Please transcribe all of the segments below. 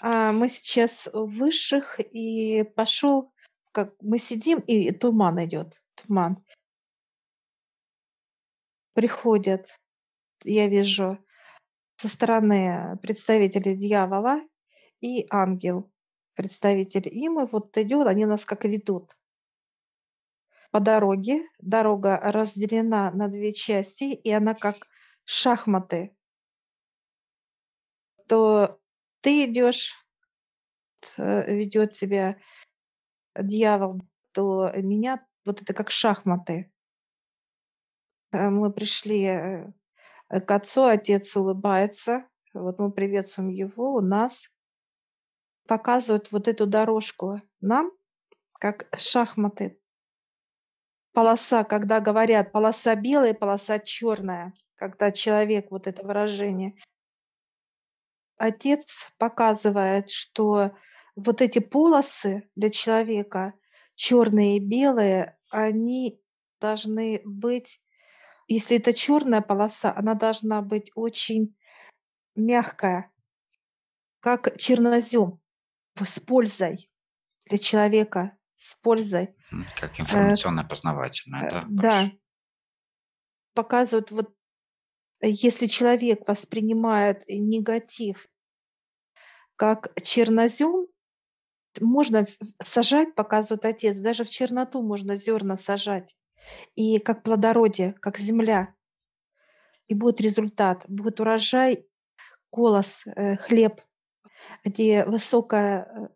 А, мы сейчас высших, и пошел, как мы сидим, и туман идет, туман. Приходят, я вижу со стороны представителей дьявола и ангел, представитель им, и вот идет, они нас как ведут по дороге. Дорога разделена на 2 части, и она как шахматы. То ты идешь, э, ведет тебя дьявол, то меня вот это как шахматы. Э, мы пришли, э, к отцу, отец улыбается, вот мы приветствуем его, у нас. Показывают вот эту дорожку нам, как шахматы. Полоса, когда говорят полоса белая, полоса черная, когда человек, вот это выражение. Отец показывает, что вот эти полосы для человека, черные и белые, они должны быть, если это черная полоса, она должна быть очень мягкая, как чернозем, с пользой для человека, с пользой. Как Э, информационно-познавательная, э, да, да. Показывают, вот если человек воспринимает негатив как чернозем, можно в сажать, показывает отец, даже в черноту можно зерна сажать, и как плодородие, как земля. И будет результат, будет урожай, колос, э, хлеб, где высокая, э,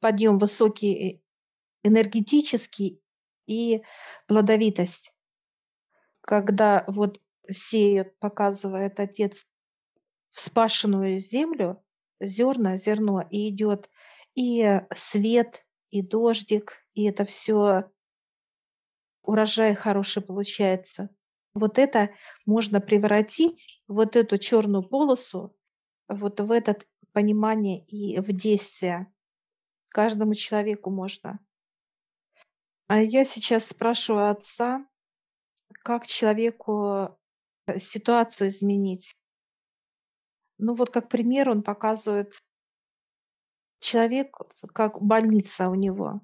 подъем высокий э энергетический и плодовитость. Когда вот сеют, показывает отец, вспашенную землю, зерна, зерно, и идет и свет, и дождик, и это всё урожай хороший получается. Вот это можно превратить, вот эту черную полосу, вот в этот понимание и в действие. Каждому человеку можно. А я сейчас спрашиваю отца, как человеку, э, ситуацию изменить. Ну, вот как пример он показывает человек, как больница у него.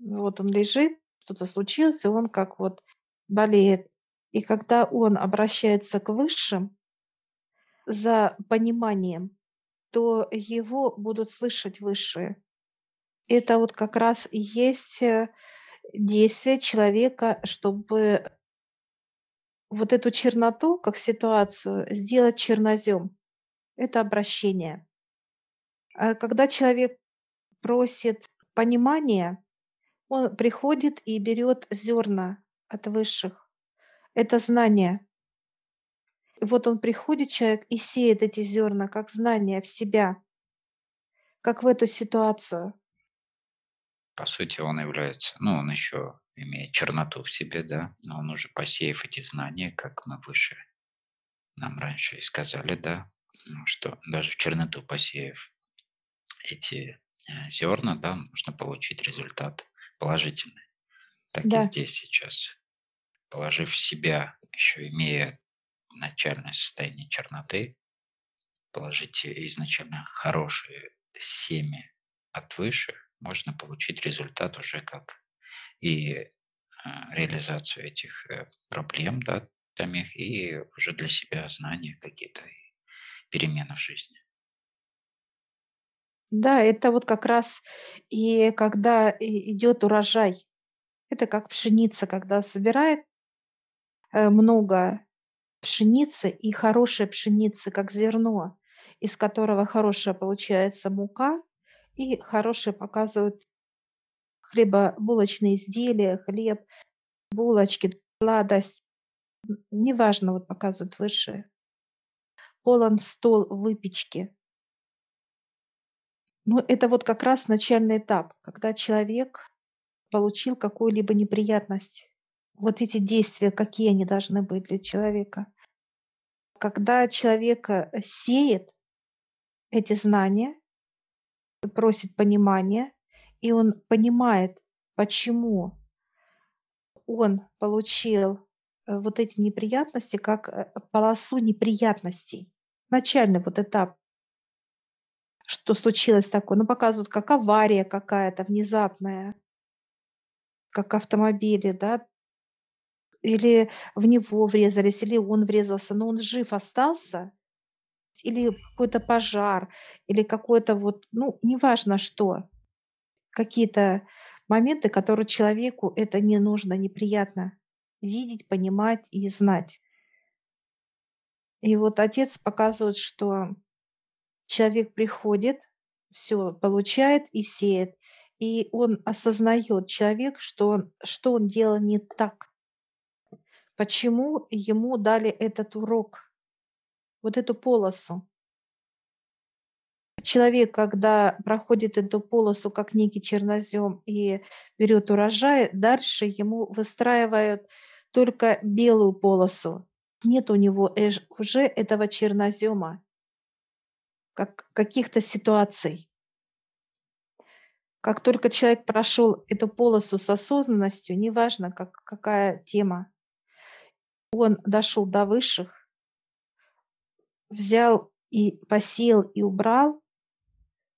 Вот он лежит, что-то случилось, и он как вот болеет. И когда он обращается к высшим за пониманием, то его будут слышать высшие. Это вот как раз и есть, э, действие человека, чтобы вот эту черноту, как ситуацию, сделать чернозем. Это обращение. А когда человек просит понимания, он приходит и берет зерна от высших. Это знание. Вот он приходит, человек, и сеет эти зерна как знание в себя, как в эту ситуацию. По сути, он является ну, он еще имеет черноту в себе, да, но он уже посеяв эти знания, как мы выше нам раньше и сказали, да, что даже в черноту посеяв эти, э, зерна, да, можно получить результат положительный. Так и Да. здесь сейчас. Положив в себя, еще имея начальное состояние черноты, положить изначально хорошее семя от высших, можно получить результат уже как и, э, реализацию этих, э, проблем, да, самих, и уже для себя знания какие-то перемены в жизни. Да, это вот как раз и когда идет урожай. Это как пшеница, когда собирает, э, много пшеницы и хорошей пшеницы, как зерно, из которого хорошая получается мука и хорошие показывают хлебобулочные изделия, хлеб, булочки, сладость. Неважно, вот показывают высшие. Полон стол выпечки. Ну, это вот как раз начальный этап, когда человек получил какую-либо неприятность. Вот эти действия, какие они должны быть для человека. Когда человек, э, сеет эти знания, просит понимания, и он понимает, почему он получил, э, вот эти неприятности как, э, полосу неприятностей. Начальный вот этап. что случилось такое. Ну, показывают, как авария какая-то внезапная, как автомобили, да, или в него врезались, или он врезался, но он жив остался, или какой-то пожар, или какой-то вот, ну, неважно что, какие-то моменты, которые человеку это не нужно, неприятно видеть, понимать и знать. И вот отец показывает, что человек приходит, все получает и сеет, и он осознает, человек, что он, что он делал не так. Почему ему дали этот урок, вот эту полосу? Человек, когда проходит эту полосу как некий чернозем и берет урожай, дальше ему выстраивают только белую полосу. Нет у него уже этого чернозема, как каких-то ситуаций. Как только человек прошел эту полосу с осознанностью, неважно, как, какая тема, он дошел до высших, взял и посеял и убрал,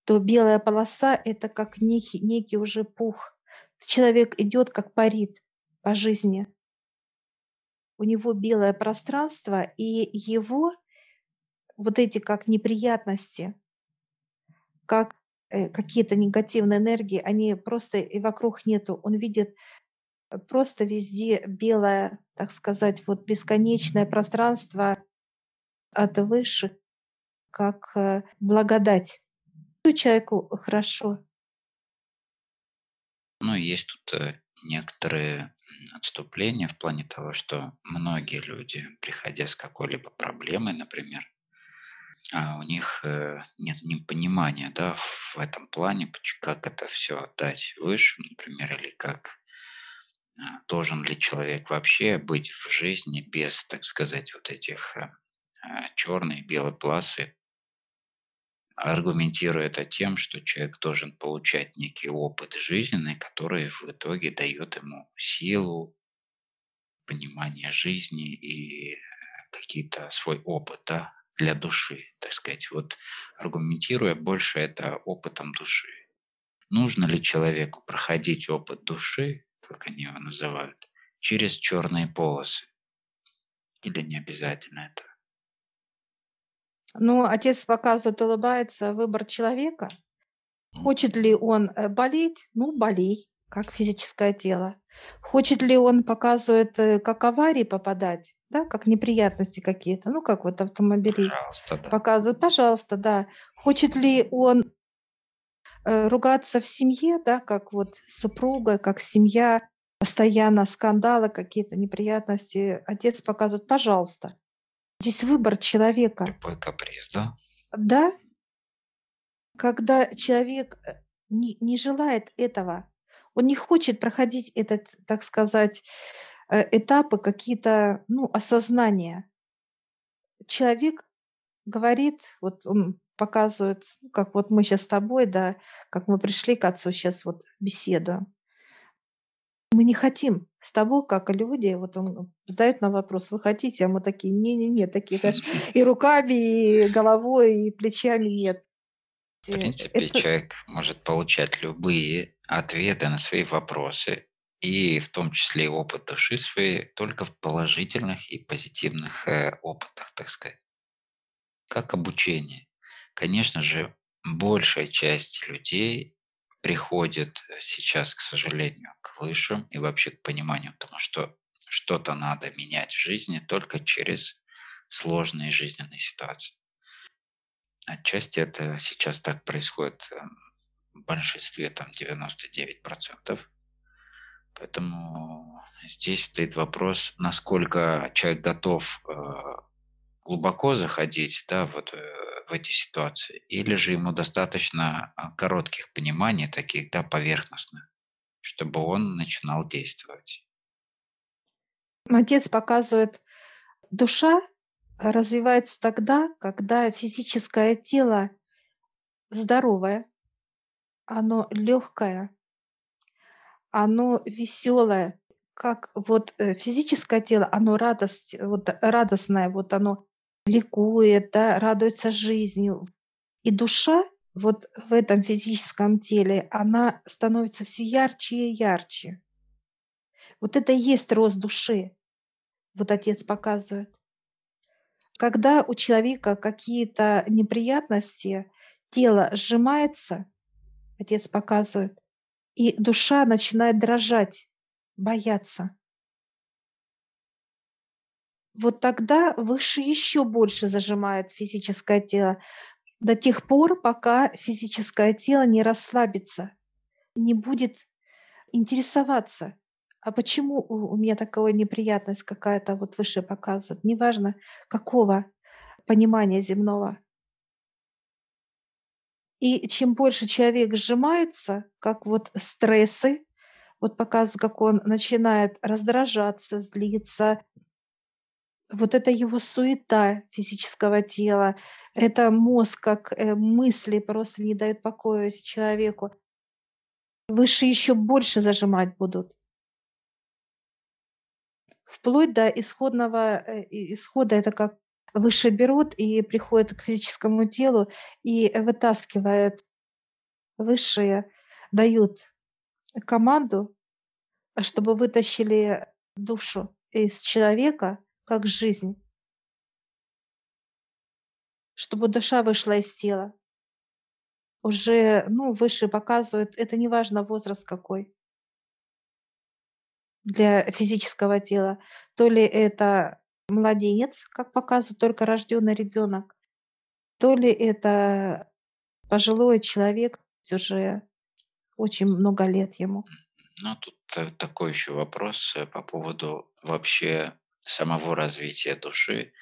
то белая полоса – это как некий, некий уже пух. Человек идет как парит по жизни. У него белое пространство, и его вот эти как неприятности, как э, какие-то негативные энергии, они просто и вокруг нету. Он видит просто везде белое, так сказать, вот бесконечное пространство от высших, как э, благодать. Человеку хорошо. Ну, есть тут э, некоторые отступления в плане того, что многие люди, приходя с какой-либо проблемой, например, а у них э, нет непонимания да, в этом плане, как это все отдать выше, например, или как а, должен ли человек вообще быть в жизни без, так сказать, вот этих э, а, черной и белой полосы, аргументируя это тем, что человек должен получать некий опыт жизненный, который в итоге дает ему силу, понимание жизни и какие-то свой опыт да, для души, так сказать. Вот аргументируя больше это опытом души. Нужно ли человеку проходить опыт души, как они его называют, через черные полосы. Или не обязательно это? Ну, отец показывает, улыбается, выбор человека. Хочет ли он э, болеть? Ну, болей, как физическое тело. Хочет ли он, показывает, э, как аварии попадать? Да, как неприятности какие-то, ну, как вот автомобилист. Пожалуйста, да. Показывает, пожалуйста, да. Хочет ли он Э, ругаться в семье, да, как вот супруга, как семья, постоянно скандалы, какие-то неприятности. Отец показывает, пожалуйста. Здесь выбор человека. Любой каприз, да? Да. Когда человек э, не, не желает этого, он не хочет проходить этот, так сказать, э, этапы какие-то, ну, осознания. Человек говорит, вот он показывают, ну, как вот мы сейчас с тобой, да, как мы пришли к отцу сейчас вот беседуем. Мы не хотим с тобой, как люди, вот он задает нам вопрос, вы хотите, а мы такие, не-не-не, такие, конечно, и руками, и головой, и плечами нет. В принципе, Это... человек может получать любые ответы на свои вопросы, и в том числе и опыт души своей, только в положительных и позитивных э, опытах, так сказать. Как обучение. Конечно же, большая часть людей приходит сейчас, к сожалению, к высшим и вообще к пониманию тому, что что-то надо менять в жизни только через сложные жизненные ситуации. Отчасти это сейчас так происходит эм, в большинстве, там 99%. Поэтому здесь стоит вопрос, насколько человек готов э, глубоко заходить да, вот, э, в эти ситуации, или же ему достаточно а, коротких пониманий, таких, да, поверхностных, чтобы он начинал действовать. Отец показывает, душа развивается тогда, когда физическое тело здоровое, оно легкое, оно веселое, как вот э, физическое тело, оно радость, вот радостное, вот оно ликует, да, радуется жизнью. И душа вот в этом физическом теле, она становится все ярче и ярче. Вот это и есть рост души. Вот отец показывает. Когда у человека какие-то неприятности, тело сжимается, отец показывает, и душа начинает дрожать, бояться. Вот тогда выше еще больше зажимает физическое тело до тех пор, пока физическое тело не расслабится, не будет интересоваться а почему у меня такая неприятность какая-то вот выше показывают, неважно какого понимания земного. И чем больше человек сжимается, как вот стрессы, вот показывают, как он начинает раздражаться, злиться. Вот это его суета физического тела, это мозг, как э, мысли просто не дают покоя человеку. Выше еще больше зажимать будут вплоть до исходного э, исхода. Это как выше берут и приходят к физическому телу и вытаскивают высшие, дают команду, чтобы вытащили душу из человека как жизнь, чтобы душа вышла из тела. Уже, ну, выше показывают, это не важно возраст какой для физического тела, то ли это младенец, как показывает только рожденный ребенок, то ли это пожилой человек, уже очень много лет ему. Ну, тут та- такой еще вопрос э, по поводу вообще самого развития души,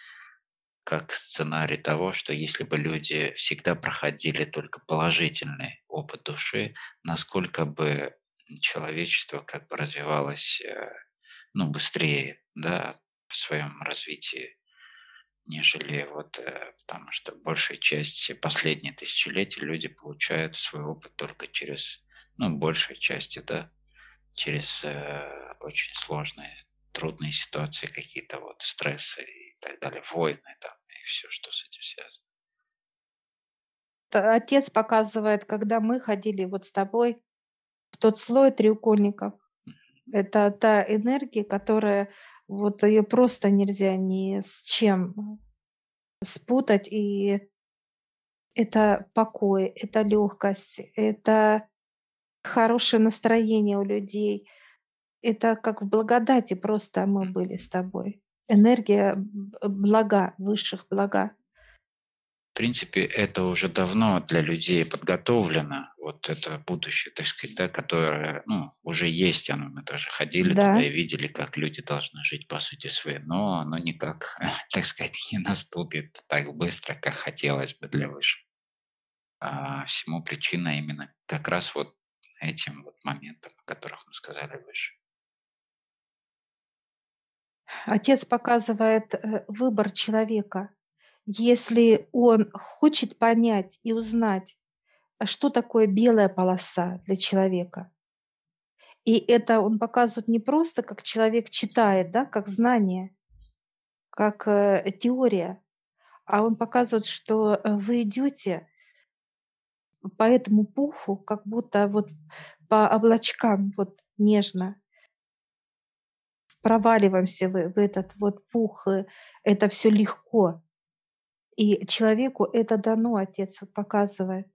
как сценарий того, что если бы люди всегда проходили только положительный опыт души, насколько бы человечество как бы развивалось э, ну, быстрее да, в своем развитии, нежели вот, э, потому что большая часть последние тысячелетия люди получают свой опыт только через, ну, большей части, да, через э, очень сложные, трудные ситуации, какие-то вот стрессы и так далее, войны там и все, что с этим связано. Отец показывает, когда мы ходили вот с тобой в тот слой треугольников. Это та энергия, которая вот ее просто нельзя ни с чем спутать. И это покой, это легкость, это хорошее настроение у людей. Это как в благодати просто мы были с тобой. Энергия блага, высших блага. В принципе, это уже давно для людей подготовлено, вот это будущее, так сказать, да, которое ну, уже есть, оно, мы даже ходили Да. туда и видели, как люди должны жить по сути своей, но оно никак, так сказать, не наступит так быстро, как хотелось бы для высших. А всему причина именно как раз вот этим вот моментом, о которых мы сказали выше. Отец показывает э, выбор человека. Если он хочет понять и узнать, а что такое белая полоса для человека, и это он показывает не просто как человек читает, да, как знание, как э, теория, а он показывает, что э, вы идете по этому пуху, как будто вот по облачкам вот нежно проваливаемся в, в этот вот пух, э, это все легко. И человеку это дано, отец показывает.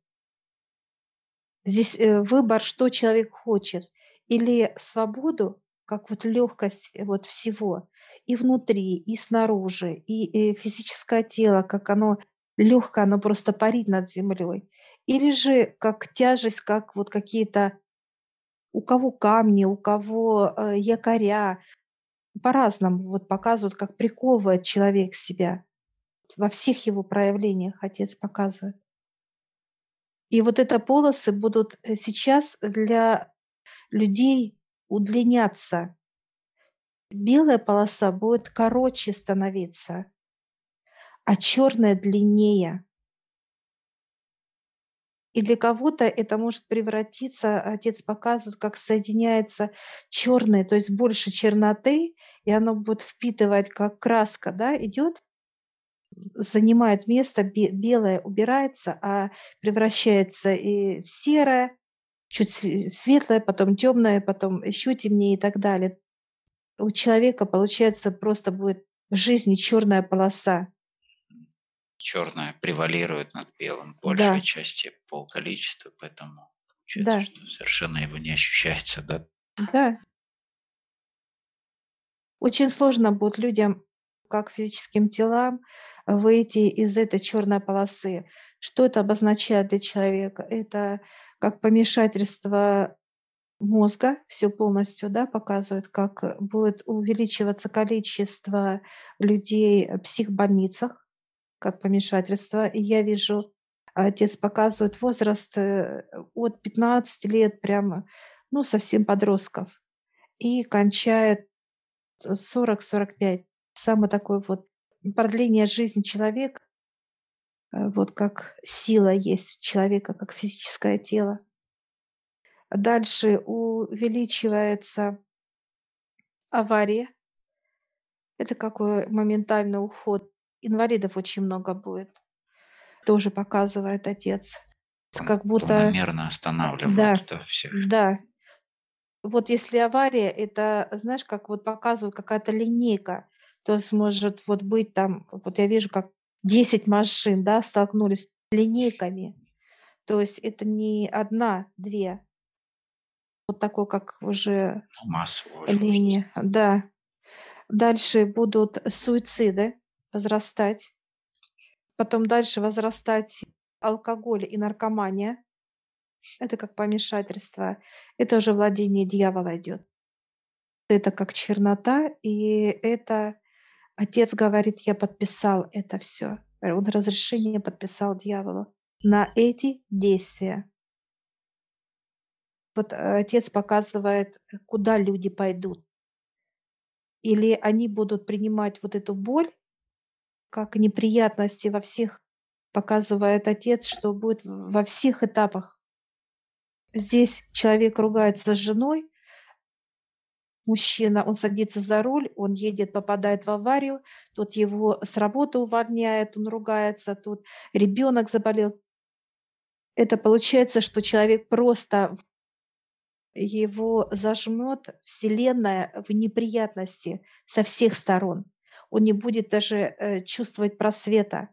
Здесь э, выбор, что человек хочет. Или свободу, как вот легкость э, вот всего, и внутри, и снаружи, и, и физическое тело, как оно легкое, оно просто парит над землей. Или же как тяжесть, как вот какие-то у кого камни, у кого якоря, по-разному вот показывают, как приковывает человек себя во всех его проявлениях Отец показывает. И вот это полосы будут э, сейчас для людей удлиняться. Белая полоса будет короче становиться, а черная длиннее. И для кого-то это может превратиться, отец показывает, как соединяется черное, то есть больше черноты, и оно будет впитывать, как краска, да, идет занимает место, бе белое убирается, а превращается и в серое, чуть све светлое, потом темное, потом еще темнее и так далее. У человека, получается, просто будет в жизни черная полоса. Черное превалирует над белым в Да, большей части по количеству, поэтому получается, да, что совершенно его не ощущается, да? да. Очень сложно будет людям, как физическим телам, выйти из этой черной полосы. Что это обозначает для человека? Это как помешательство мозга, все полностью, да, показывает, как э, будет увеличиваться количество людей в психбольницах, как помешательство. И я вижу, отец показывает возраст э, от 15 лет прямо, ну, совсем подростков, и кончает 40-45. Самый такой вот продление жизни человека, э, вот как сила есть человека, как физическое тело. Дальше увеличивается авария. Это какой моментальный уход. Инвалидов очень много будет. Тоже показывает отец. Как будто, планомерно да, останавливают, да, всех. да. Вот если авария, это, знаешь, как вот показывают какая-то линейка. То есть может вот быть там, вот я вижу, как 10 машин, да, столкнулись линейками. То есть это не одна, две. Вот такой, как уже Ну, линия. Да. Дальше будут суициды возрастать. Потом дальше возрастать алкоголь и наркомания. Это как помешательство. Это уже владение дьявола идет. Это как чернота, и это отец говорит, я подписал это все. Он разрешение подписал дьяволу на эти действия. Вот э, отец показывает, куда люди пойдут. Или они будут принимать вот эту боль как неприятности во всех, показывает отец, что будет во всех этапах. Здесь человек ругается с женой, мужчина, он садится за руль, он едет, попадает в аварию, тут его с работы увольняет, он ругается, тут ребенок заболел. Это получается, что человек просто его зажмет Вселенная в неприятности со всех сторон. Он не будет даже э, чувствовать просвета.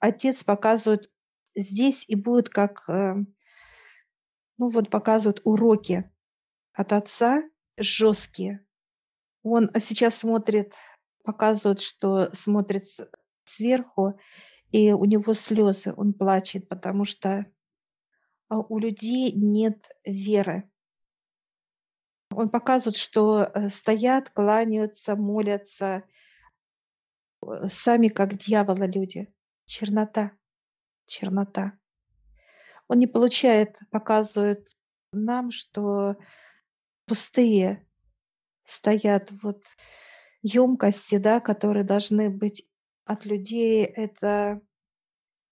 Отец показывает здесь и будет как, э, ну вот показывают уроки от отца жесткие. Он сейчас смотрит, показывает, что смотрит сверху, и у него слезы, он плачет, потому что а, у людей нет веры. Он показывает, что э, стоят, кланяются, молятся, э, сами как дьявола люди. Чернота, чернота. Он не получает, показывает нам, что пустые стоят вот емкости, да, которые должны быть от людей. Это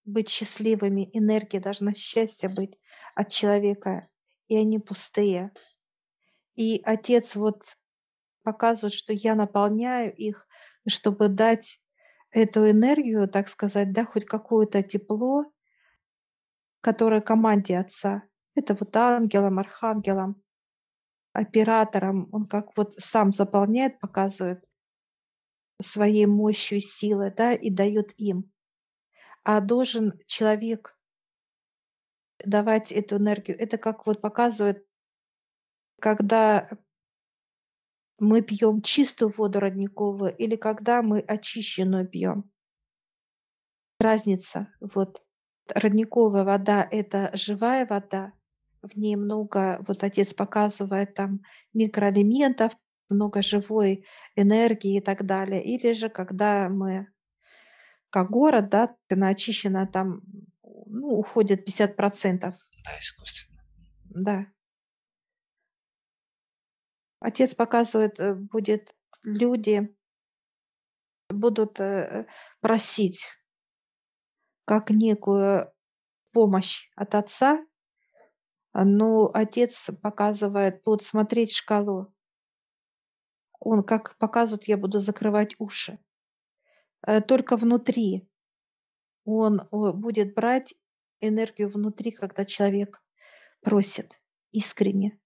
быть счастливыми, энергия должна счастье быть от человека, и они пустые. И отец вот показывает, что я наполняю их, чтобы дать эту энергию, так сказать, да, хоть какое-то тепло, которое команде отца. Это вот ангелам, архангелам, операторам. Он как вот сам заполняет, показывает своей мощью, силой, да, и дает им. А должен человек давать эту энергию. Это как вот показывает, когда мы пьем чистую воду родниковую или когда мы очищенную пьем. Разница. Вот родниковая вода– это живая вода, в ней много, вот отец показывает там микроэлементов, много живой энергии и так далее. Или же когда мы, как город, да, она очищена, там ну, уходит 50%. Да, искусственно. Да. Отец показывает, э, будет люди будут э, просить как некую помощь от отца, но отец показывает, будут смотреть шкалу. Он как показывает, я буду закрывать уши. э, только внутри. Он будет брать энергию внутри, когда человек просит искренне.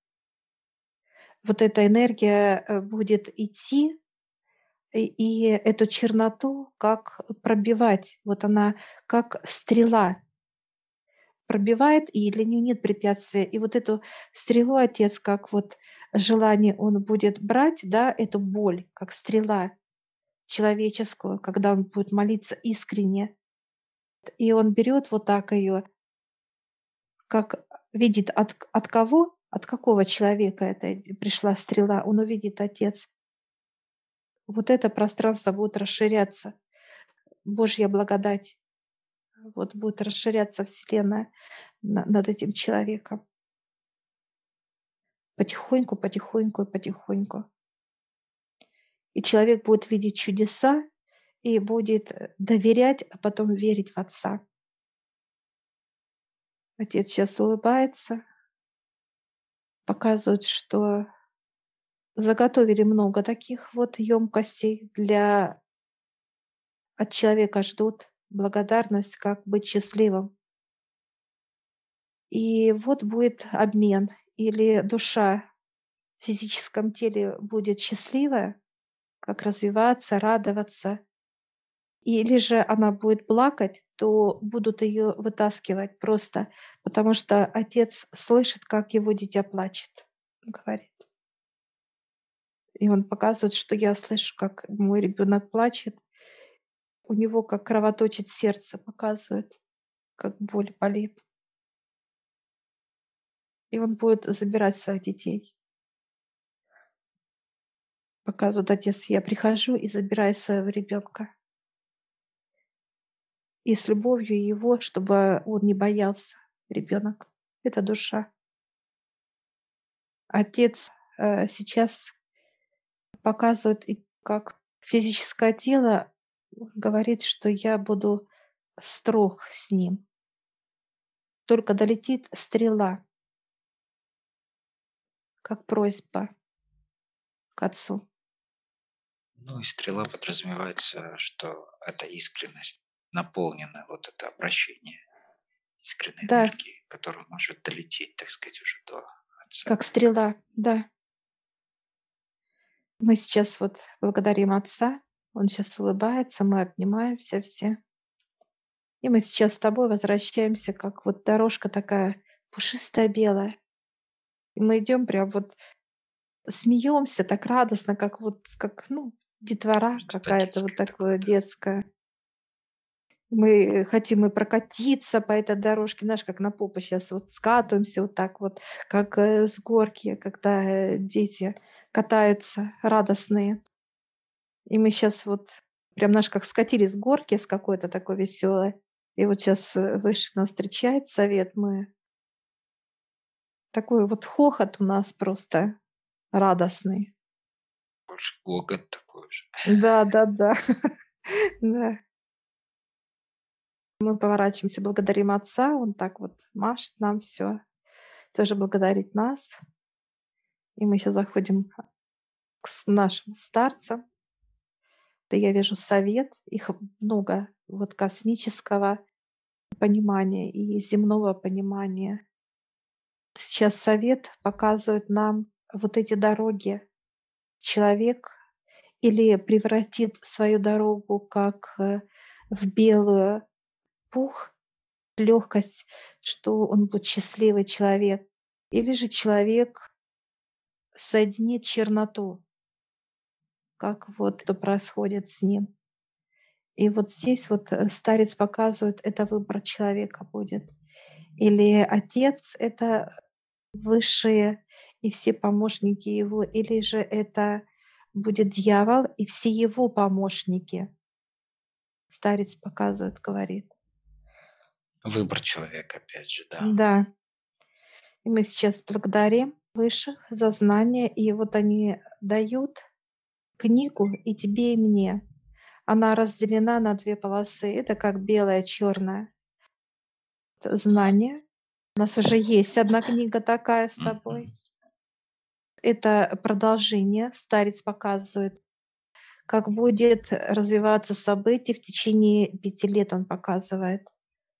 Вот эта энергия э, будет идти, и, и эту черноту как пробивать. Вот она как стрела пробивает, и для нее нет препятствия. И вот эту стрелу отец, как вот желание он будет брать, да, эту боль, как стрела человеческую, когда он будет молиться искренне. И он берет вот так ее, как видит от, от кого, от какого человека это пришла стрела, он увидит отец. Вот это пространство будет расширяться. Божья благодать вот будет расширяться Вселенная над этим человеком. Потихоньку, потихоньку потихоньку. И человек будет видеть чудеса и будет э, доверять, а потом верить в Отца. Отец сейчас улыбается, показывает, что заготовили много таких вот емкостей для от человека ждут благодарность, как быть счастливым. И вот будет обмен, или душа в физическом теле будет счастливая, как развиваться, радоваться, или же она будет плакать, то будут ее вытаскивать просто, потому что отец слышит, как его дитя плачет, говорит. И он показывает, что я слышу, как мой ребенок плачет, у него как кровоточит сердце, показывает, как боль болит. И он будет забирать своих детей. Показывает отец, я прихожу и забираю своего ребенка. И с любовью его, чтобы он не боялся, ребенок. Это душа. Отец э, сейчас показывает, как физическое тело говорит, что я буду строг с ним. Только долетит стрела, как просьба к отцу. Ну и стрела подразумевается, что это искренность, наполнена вот это обращение искренней да. энергии, которая может долететь, так сказать, уже до отца. Как стрела, да. Мы сейчас вот благодарим Отца он сейчас улыбается, мы обнимаемся все. И мы сейчас с тобой возвращаемся, как вот дорожка такая пушистая белая. И мы идем прям вот смеемся так радостно, как вот, как, ну, детвора какая-то вот такое детская. Мы хотим и прокатиться по этой дорожке, знаешь, как на попу сейчас вот скатываемся вот так вот, как э, с горки, когда э, дети катаются радостные. И мы сейчас вот прям наш как скатились с горки с какой-то такой веселой. И вот сейчас э, выше нас встречает совет. Мы такой вот хохот у нас просто радостный. Больше гогот такой же. Да, да, да. да. Мы поворачиваемся, благодарим Отца, Он так вот машет нам все, тоже благодарит нас. И мы сейчас заходим к нашим старцам, да я вижу совет, их много, вот космического понимания и земного понимания. Сейчас совет показывает нам вот эти дороги. Человек или превратит свою дорогу как э, в белую пух, легкость, что он будет счастливый человек, или же человек соединит черноту как вот это происходит с ним. И вот здесь вот э, старец показывает, это выбор человека будет. Или отец — это высшие и все помощники его, или же это будет дьявол и все его помощники. Старец показывает, говорит. Выбор человека, опять же, да. Да. И мы сейчас благодарим высших за знания, и вот они дают книгу и тебе, и мне. Она разделена на две полосы. Это как белое, черное. Знание. У нас уже есть одна книга такая с тобой. Это продолжение. Старец показывает, как будет развиваться событие в течение пяти лет, он показывает,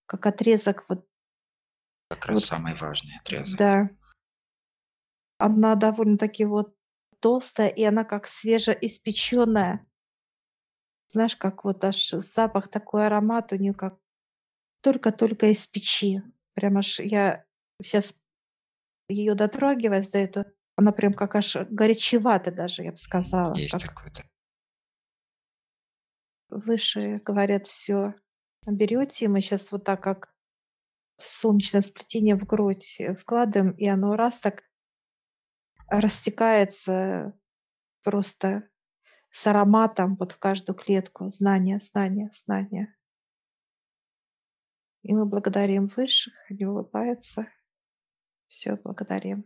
как отрезок вот Как раз вот самый важный отрезок. Да. Она довольно-таки вот толстая, и она как свежеиспечённая. Знаешь, как вот аж запах, такой аромат у неё, как только-только из печи. Прям аж я щас её дотрагиваясь до этого, она прям как аж горячевата даже, я б сказала, Есть как такое, да. Выше говорят, всё берёте, и мы щас вот так как солнечное сплетение в грудь, э, вкладываем, и оно раз так растекается просто с ароматом вот в каждую клетку. Знания, знания, знания. И мы благодарим высших, они улыбаются. Всё, благодарим.